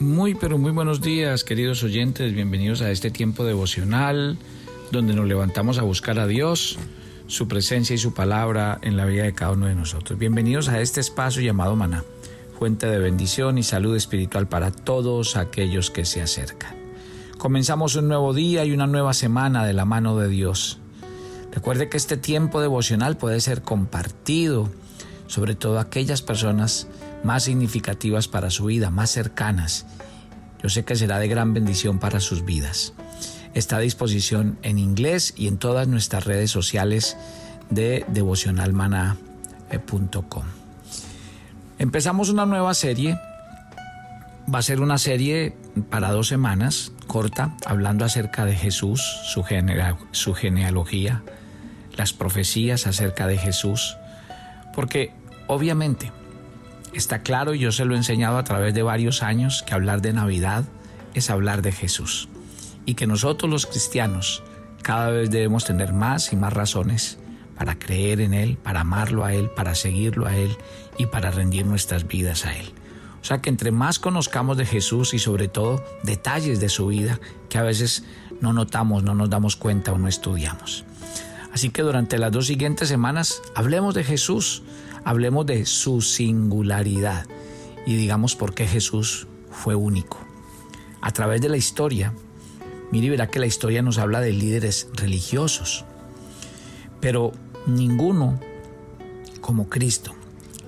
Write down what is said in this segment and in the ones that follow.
Muy, pero muy buenos días, queridos oyentes. Bienvenidos a este tiempo devocional donde nos levantamos a buscar a Dios, su presencia y su palabra en la vida de cada uno de nosotros. Bienvenidos a este espacio llamado Maná, fuente de bendición y salud espiritual para todos aquellos que se acercan. Comenzamos un nuevo día y una nueva semana de la mano de Dios. Recuerde que este tiempo devocional puede ser compartido, sobre todo aquellas personas más significativas para su vida, más cercanas. Yo sé que será de gran bendición para sus vidas. Está a disposición en inglés y en todas nuestras redes sociales de devocionalmana.com. Empezamos una nueva serie. Va a ser una serie para dos semanas, corta, hablando acerca de Jesús, su, su genealogía, las profecías acerca de Jesús, porque obviamente Está claro, y yo se lo he enseñado a través de varios años, que hablar de Navidad es hablar de Jesús. Y que nosotros los cristianos cada vez debemos tener más y más razones para creer en Él, para amarlo a Él, para seguirlo a Él y para rendir nuestras vidas a Él. O sea que entre más conozcamos de Jesús y sobre todo detalles de su vida que a veces no notamos, no nos damos cuenta o no estudiamos. Así que durante las dos siguientes semanas hablemos de Jesús, hablemos de su singularidad y digamos por qué Jesús fue único. A través de la historia, mire verá que la historia nos habla de líderes religiosos, pero ninguno como Cristo.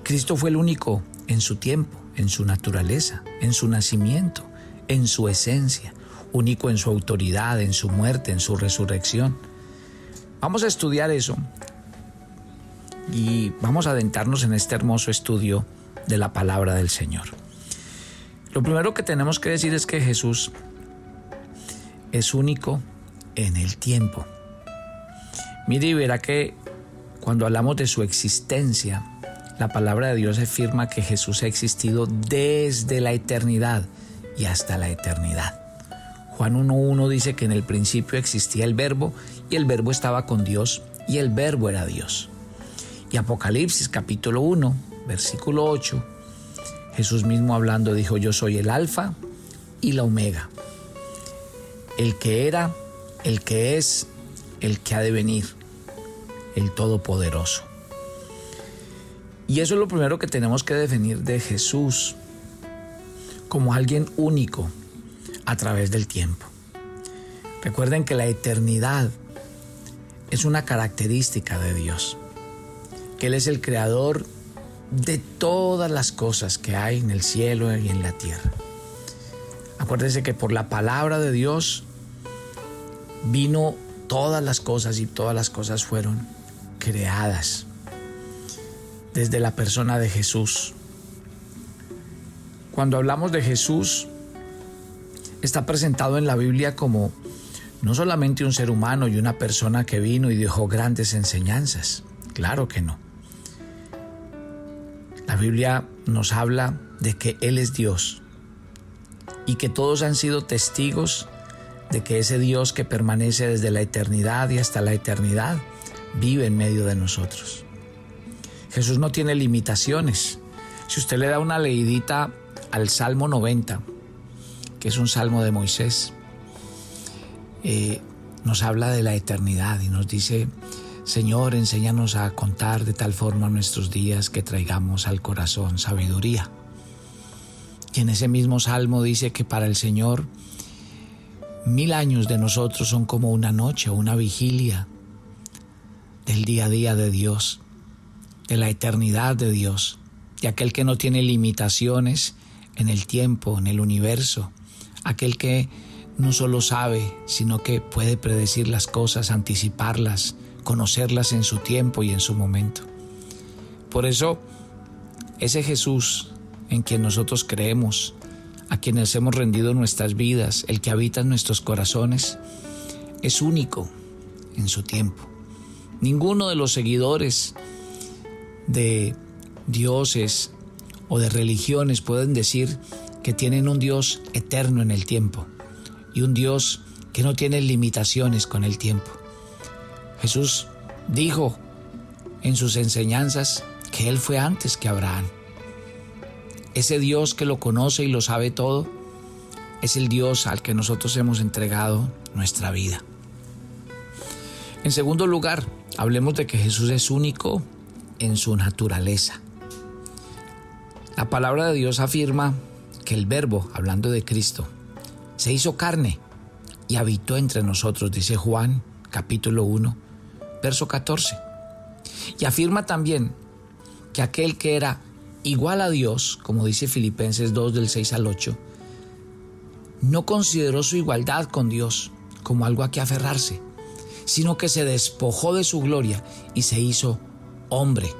Cristo fue el único en su tiempo, en su naturaleza, en su nacimiento, en su esencia, único en su autoridad, en su muerte, en su resurrección. Vamos a estudiar eso y vamos a adentrarnos en este hermoso estudio de la palabra del Señor. Lo primero que tenemos que decir es que Jesús es único en el tiempo. Mire y verá que cuando hablamos de su existencia, la palabra de Dios afirma que Jesús ha existido desde la eternidad y hasta la eternidad. Juan 1.1 dice que en el principio existía el verbo y el verbo estaba con Dios y el verbo era Dios. Y Apocalipsis capítulo 1, versículo 8, Jesús mismo hablando dijo, yo soy el alfa y la omega, el que era, el que es, el que ha de venir, el todopoderoso. Y eso es lo primero que tenemos que definir de Jesús, como alguien único a través del tiempo. Recuerden que la eternidad es una característica de Dios que Él es el creador de todas las cosas que hay en el cielo y en la tierra. Acuérdense que por la palabra de Dios vino todas las cosas y todas las cosas fueron creadas desde la persona de Jesús. Cuando hablamos de Jesús, está presentado en la Biblia como no solamente un ser humano y una persona que vino y dejó grandes enseñanzas, claro que no. Biblia nos habla de que Él es Dios y que todos han sido testigos de que ese Dios que permanece desde la eternidad y hasta la eternidad vive en medio de nosotros. Jesús no tiene limitaciones. Si usted le da una leidita al Salmo 90, que es un salmo de Moisés, eh, nos habla de la eternidad y nos dice Señor, enséñanos a contar de tal forma nuestros días que traigamos al corazón sabiduría. Y en ese mismo salmo dice que para el Señor mil años de nosotros son como una noche una vigilia del día a día de Dios, de la eternidad de Dios, de aquel que no tiene limitaciones en el tiempo, en el universo, aquel que no solo sabe, sino que puede predecir las cosas, anticiparlas, conocerlas en su tiempo y en su momento. Por eso, ese Jesús en quien nosotros creemos, a quienes hemos rendido nuestras vidas, el que habita en nuestros corazones, es único en su tiempo. Ninguno de los seguidores de dioses o de religiones pueden decir que tienen un Dios eterno en el tiempo y un Dios que no tiene limitaciones con el tiempo. Jesús dijo en sus enseñanzas que Él fue antes que Abraham. Ese Dios que lo conoce y lo sabe todo, es el Dios al que nosotros hemos entregado nuestra vida. En segundo lugar, hablemos de que Jesús es único en su naturaleza. La palabra de Dios afirma que el verbo, hablando de Cristo, se hizo carne y habitó entre nosotros, dice Juan capítulo 1, verso 14. Y afirma también que aquel que era igual a Dios, como dice Filipenses 2 del 6 al 8, no consideró su igualdad con Dios como algo a que aferrarse, sino que se despojó de su gloria y se hizo hombre,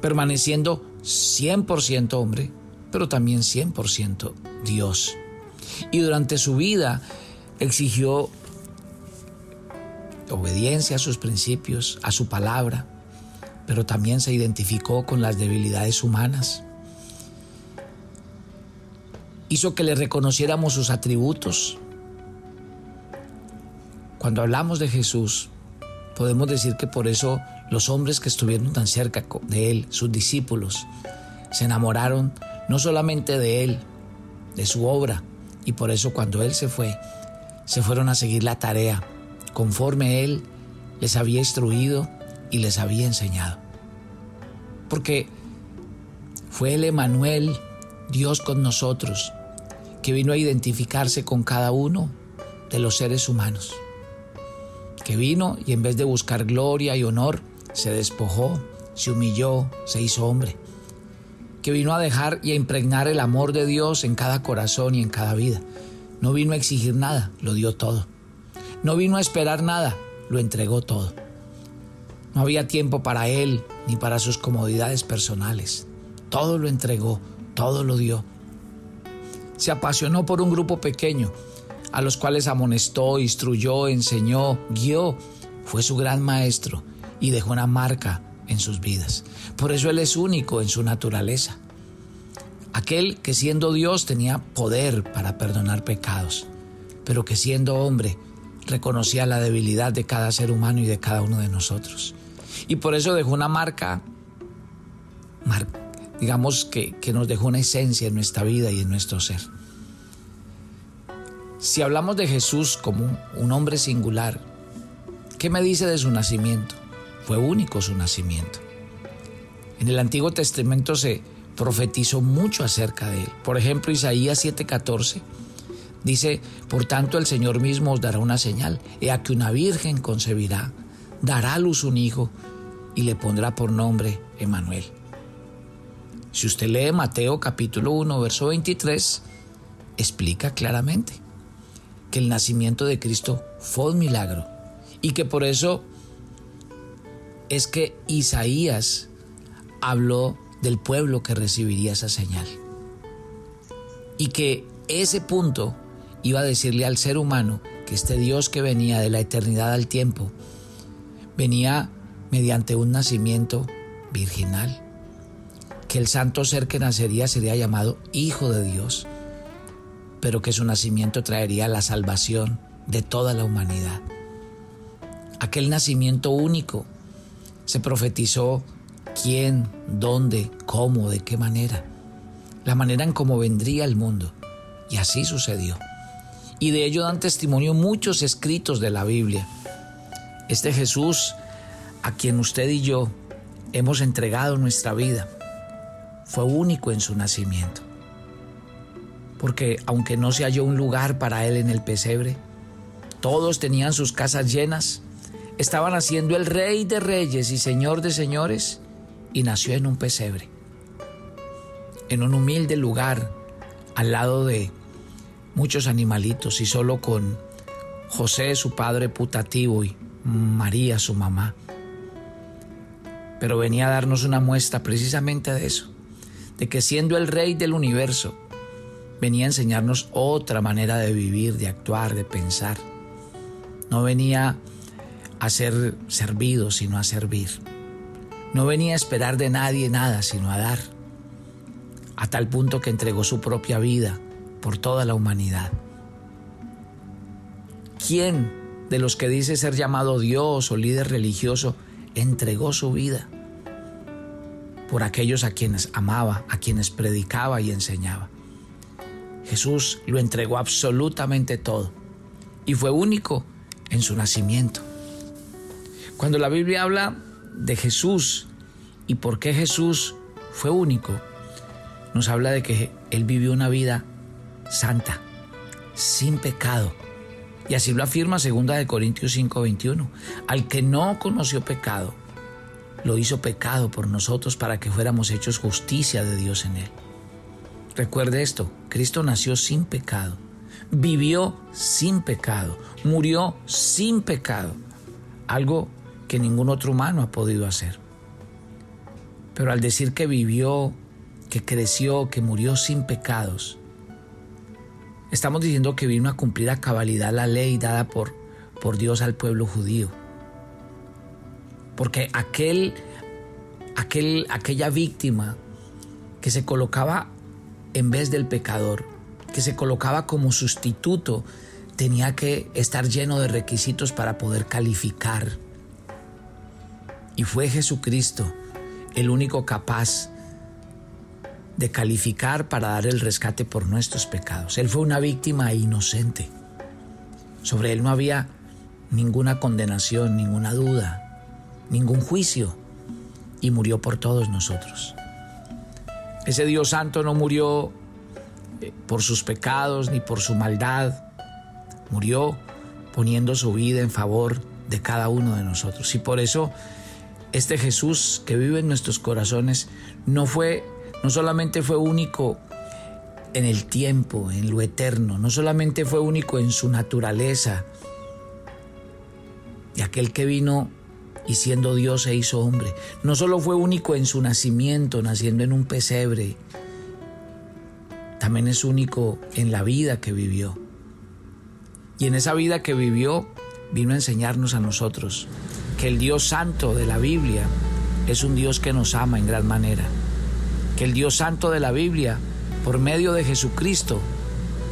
permaneciendo 100% hombre, pero también 100% Dios. Y durante su vida exigió obediencia a sus principios, a su palabra, pero también se identificó con las debilidades humanas. Hizo que le reconociéramos sus atributos, cuando hablamos de Jesús, podemos decir que por eso los hombres que estuvieron tan cerca de Él, sus discípulos, se enamoraron no solamente de Él, de su obra, y por eso cuando Él se fue, se fueron a seguir la tarea, conforme Él les había instruido y les había enseñado. Porque fue el Emanuel, Dios con nosotros, que vino a identificarse con cada uno de los seres humanos que vino y en vez de buscar gloria y honor, se despojó, se humilló, se hizo hombre, que vino a dejar y a impregnar el amor de Dios en cada corazón y en cada vida. No vino a exigir nada, lo dio todo. No vino a esperar nada, lo entregó todo. No había tiempo para él ni para sus comodidades personales. Todo lo entregó, todo lo dio. Se apasionó por un grupo pequeño, a los cuales amonestó, instruyó, enseñó, guió, fue su gran maestro y dejó una marca en sus vidas. Por eso Él es único en su naturaleza. Aquel que siendo Dios tenía poder para perdonar pecados, pero que siendo hombre reconocía la debilidad de cada ser humano y de cada uno de nosotros. Y por eso dejó una marca, digamos que, que nos dejó una esencia en nuestra vida y en nuestro ser. Si hablamos de Jesús como un hombre singular, ¿qué me dice de su nacimiento? Fue único su nacimiento. En el Antiguo Testamento se profetizó mucho acerca de él. Por ejemplo, Isaías 7:14 dice, por tanto el Señor mismo os dará una señal, he aquí una virgen concebirá, dará a luz un hijo y le pondrá por nombre Emanuel. Si usted lee Mateo capítulo 1, verso 23, explica claramente que el nacimiento de Cristo fue un milagro y que por eso es que Isaías habló del pueblo que recibiría esa señal. Y que ese punto iba a decirle al ser humano que este Dios que venía de la eternidad al tiempo, venía mediante un nacimiento virginal, que el santo ser que nacería sería llamado Hijo de Dios pero que su nacimiento traería la salvación de toda la humanidad. Aquel nacimiento único se profetizó quién, dónde, cómo, de qué manera, la manera en cómo vendría el mundo. Y así sucedió. Y de ello dan testimonio muchos escritos de la Biblia. Este Jesús, a quien usted y yo hemos entregado nuestra vida, fue único en su nacimiento porque aunque no se halló un lugar para él en el pesebre, todos tenían sus casas llenas, estaban haciendo el rey de reyes y señor de señores, y nació en un pesebre, en un humilde lugar, al lado de muchos animalitos y solo con José, su padre putativo, y María, su mamá. Pero venía a darnos una muestra precisamente de eso, de que siendo el rey del universo, venía a enseñarnos otra manera de vivir, de actuar, de pensar. No venía a ser servido, sino a servir. No venía a esperar de nadie nada, sino a dar. A tal punto que entregó su propia vida por toda la humanidad. ¿Quién de los que dice ser llamado Dios o líder religioso entregó su vida por aquellos a quienes amaba, a quienes predicaba y enseñaba? Jesús lo entregó absolutamente todo y fue único en su nacimiento. Cuando la Biblia habla de Jesús y por qué Jesús fue único, nos habla de que Él vivió una vida santa, sin pecado. Y así lo afirma 2 Corintios 5:21. Al que no conoció pecado, lo hizo pecado por nosotros para que fuéramos hechos justicia de Dios en Él. Recuerde esto, Cristo nació sin pecado, vivió sin pecado, murió sin pecado, algo que ningún otro humano ha podido hacer. Pero al decir que vivió, que creció, que murió sin pecados, estamos diciendo que vino a cumplir a cabalidad la ley dada por, por Dios al pueblo judío. Porque aquel, aquel, aquella víctima que se colocaba en vez del pecador, que se colocaba como sustituto, tenía que estar lleno de requisitos para poder calificar. Y fue Jesucristo el único capaz de calificar para dar el rescate por nuestros pecados. Él fue una víctima inocente. Sobre él no había ninguna condenación, ninguna duda, ningún juicio, y murió por todos nosotros. Ese Dios santo no murió eh, por sus pecados ni por su maldad, murió poniendo su vida en favor de cada uno de nosotros. Y por eso este Jesús que vive en nuestros corazones no fue no solamente fue único en el tiempo, en lo eterno, no solamente fue único en su naturaleza, y aquel que vino y siendo Dios se hizo hombre, no solo fue único en su nacimiento, naciendo en un pesebre, también es único en la vida que vivió. Y en esa vida que vivió vino a enseñarnos a nosotros que el Dios santo de la Biblia es un Dios que nos ama en gran manera que el Dios Santo de la Biblia, por medio de Jesucristo,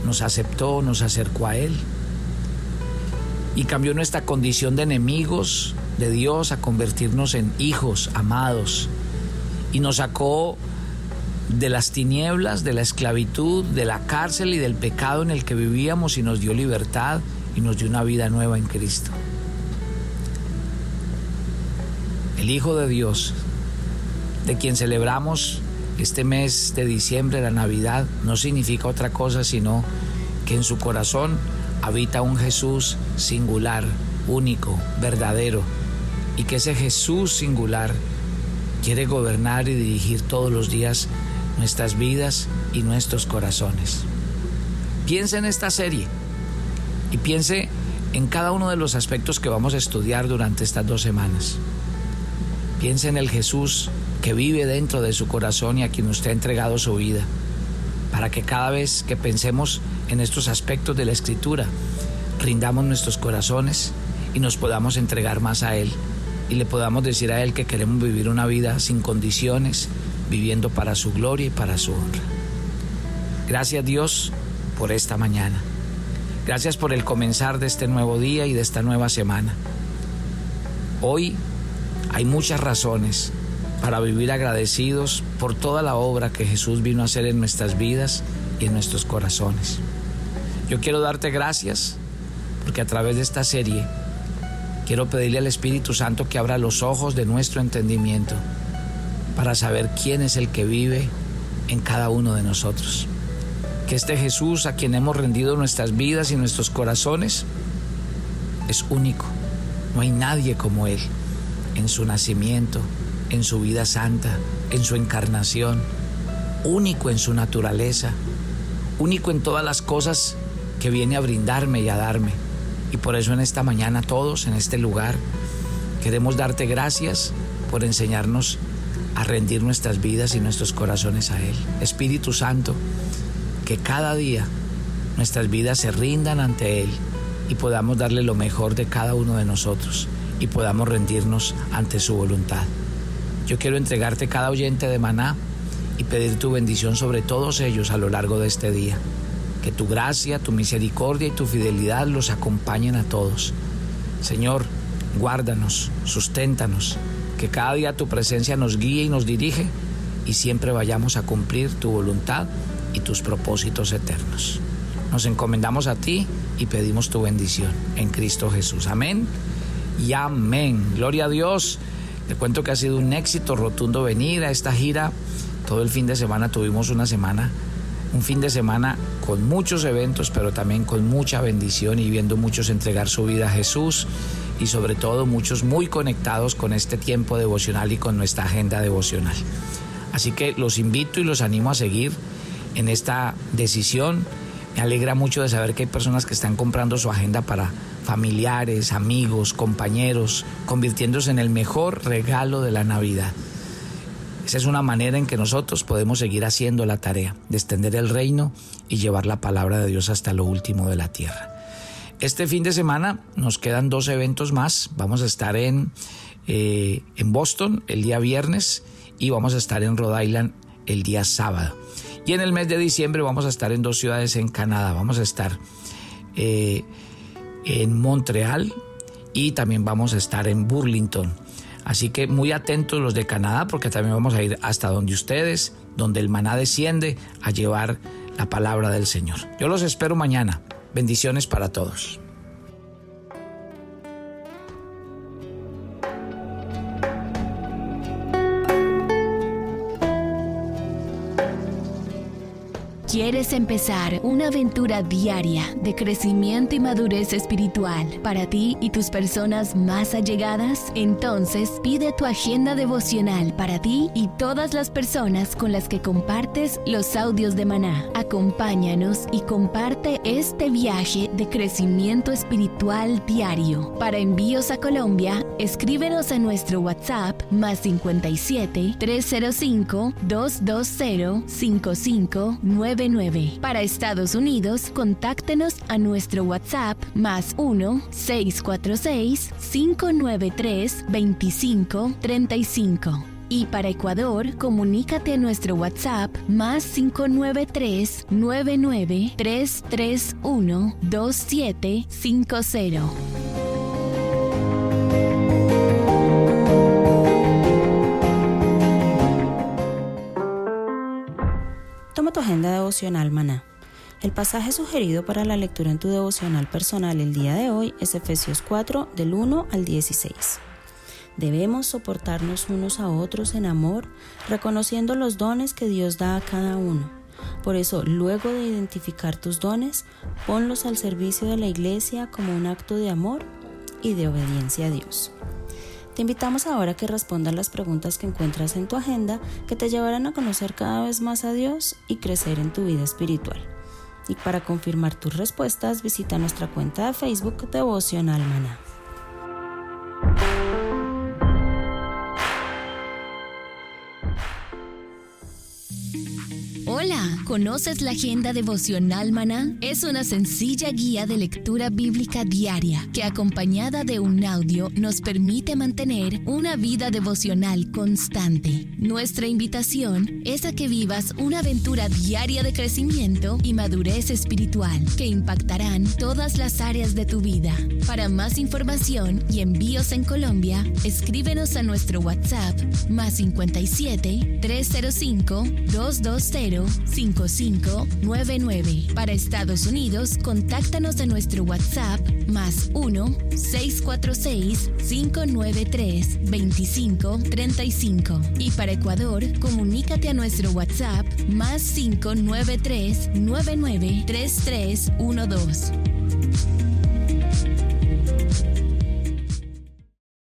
nos aceptó, nos acercó a Él y cambió nuestra condición de enemigos de Dios a convertirnos en hijos amados y nos sacó de las tinieblas, de la esclavitud, de la cárcel y del pecado en el que vivíamos y nos dio libertad y nos dio una vida nueva en Cristo. El Hijo de Dios, de quien celebramos este mes de diciembre, la Navidad, no significa otra cosa sino que en su corazón habita un Jesús singular, único, verdadero, y que ese Jesús singular quiere gobernar y dirigir todos los días nuestras vidas y nuestros corazones. Piense en esta serie y piense en cada uno de los aspectos que vamos a estudiar durante estas dos semanas. Piense en el Jesús que vive dentro de su corazón y a quien usted ha entregado su vida, para que cada vez que pensemos en estos aspectos de la escritura, rindamos nuestros corazones y nos podamos entregar más a Él y le podamos decir a Él que queremos vivir una vida sin condiciones, viviendo para su gloria y para su honra. Gracias Dios por esta mañana. Gracias por el comenzar de este nuevo día y de esta nueva semana. Hoy hay muchas razones para vivir agradecidos por toda la obra que Jesús vino a hacer en nuestras vidas y en nuestros corazones. Yo quiero darte gracias porque a través de esta serie quiero pedirle al Espíritu Santo que abra los ojos de nuestro entendimiento para saber quién es el que vive en cada uno de nosotros. Que este Jesús a quien hemos rendido nuestras vidas y nuestros corazones es único. No hay nadie como Él en su nacimiento, en su vida santa, en su encarnación, único en su naturaleza, único en todas las cosas que viene a brindarme y a darme. Y por eso en esta mañana todos, en este lugar, queremos darte gracias por enseñarnos a rendir nuestras vidas y nuestros corazones a Él. Espíritu Santo, que cada día nuestras vidas se rindan ante Él y podamos darle lo mejor de cada uno de nosotros y podamos rendirnos ante su voluntad. Yo quiero entregarte cada oyente de maná y pedir tu bendición sobre todos ellos a lo largo de este día. Que tu gracia, tu misericordia y tu fidelidad los acompañen a todos. Señor, guárdanos, susténtanos, que cada día tu presencia nos guíe y nos dirige y siempre vayamos a cumplir tu voluntad y tus propósitos eternos. Nos encomendamos a ti y pedimos tu bendición en Cristo Jesús. Amén y amén. Gloria a Dios. Te cuento que ha sido un éxito rotundo venir a esta gira. Todo el fin de semana tuvimos una semana, un fin de semana con muchos eventos, pero también con mucha bendición y viendo muchos entregar su vida a Jesús y sobre todo muchos muy conectados con este tiempo devocional y con nuestra agenda devocional. Así que los invito y los animo a seguir en esta decisión. Me alegra mucho de saber que hay personas que están comprando su agenda para familiares, amigos, compañeros, convirtiéndose en el mejor regalo de la Navidad. Esa es una manera en que nosotros podemos seguir haciendo la tarea de extender el reino y llevar la palabra de Dios hasta lo último de la tierra. Este fin de semana nos quedan dos eventos más. Vamos a estar en, eh, en Boston el día viernes y vamos a estar en Rhode Island el día sábado. Y en el mes de diciembre vamos a estar en dos ciudades en Canadá. Vamos a estar eh, en Montreal y también vamos a estar en Burlington. Así que muy atentos los de Canadá porque también vamos a ir hasta donde ustedes, donde el maná desciende a llevar la palabra del Señor. Yo los espero mañana. Bendiciones para todos. ¿Quieres empezar una aventura diaria de crecimiento y madurez espiritual para ti y tus personas más allegadas? Entonces pide tu agenda devocional para ti y todas las personas con las que compartes los audios de maná. Acompáñanos y comparte este viaje de crecimiento espiritual diario. Para envíos a Colombia, escríbenos a nuestro WhatsApp más 57 305 220 5599 para Estados Unidos, contáctenos a nuestro WhatsApp más 1-646-593-2535. Y para Ecuador, comunícate a nuestro WhatsApp más 593-99331-2750. tu agenda devocional maná. El pasaje sugerido para la lectura en tu devocional personal el día de hoy es Efesios 4 del 1 al 16. Debemos soportarnos unos a otros en amor, reconociendo los dones que Dios da a cada uno. Por eso, luego de identificar tus dones, ponlos al servicio de la iglesia como un acto de amor y de obediencia a Dios. Te invitamos ahora a que respondas las preguntas que encuentras en tu agenda que te llevarán a conocer cada vez más a Dios y crecer en tu vida espiritual. Y para confirmar tus respuestas, visita nuestra cuenta de Facebook Devocional Maná. ¿Conoces la agenda devocional Maná? Es una sencilla guía de lectura bíblica diaria que acompañada de un audio nos permite mantener una vida devocional constante. Nuestra invitación es a que vivas una aventura diaria de crecimiento y madurez espiritual que impactarán todas las áreas de tu vida. Para más información y envíos en Colombia, escríbenos a nuestro WhatsApp más 57 305 220 5599. Para Estados Unidos, contáctanos en nuestro WhatsApp más 1-646-593-2535. Y para Ecuador, comunícate a nuestro WhatsApp más 593 993312.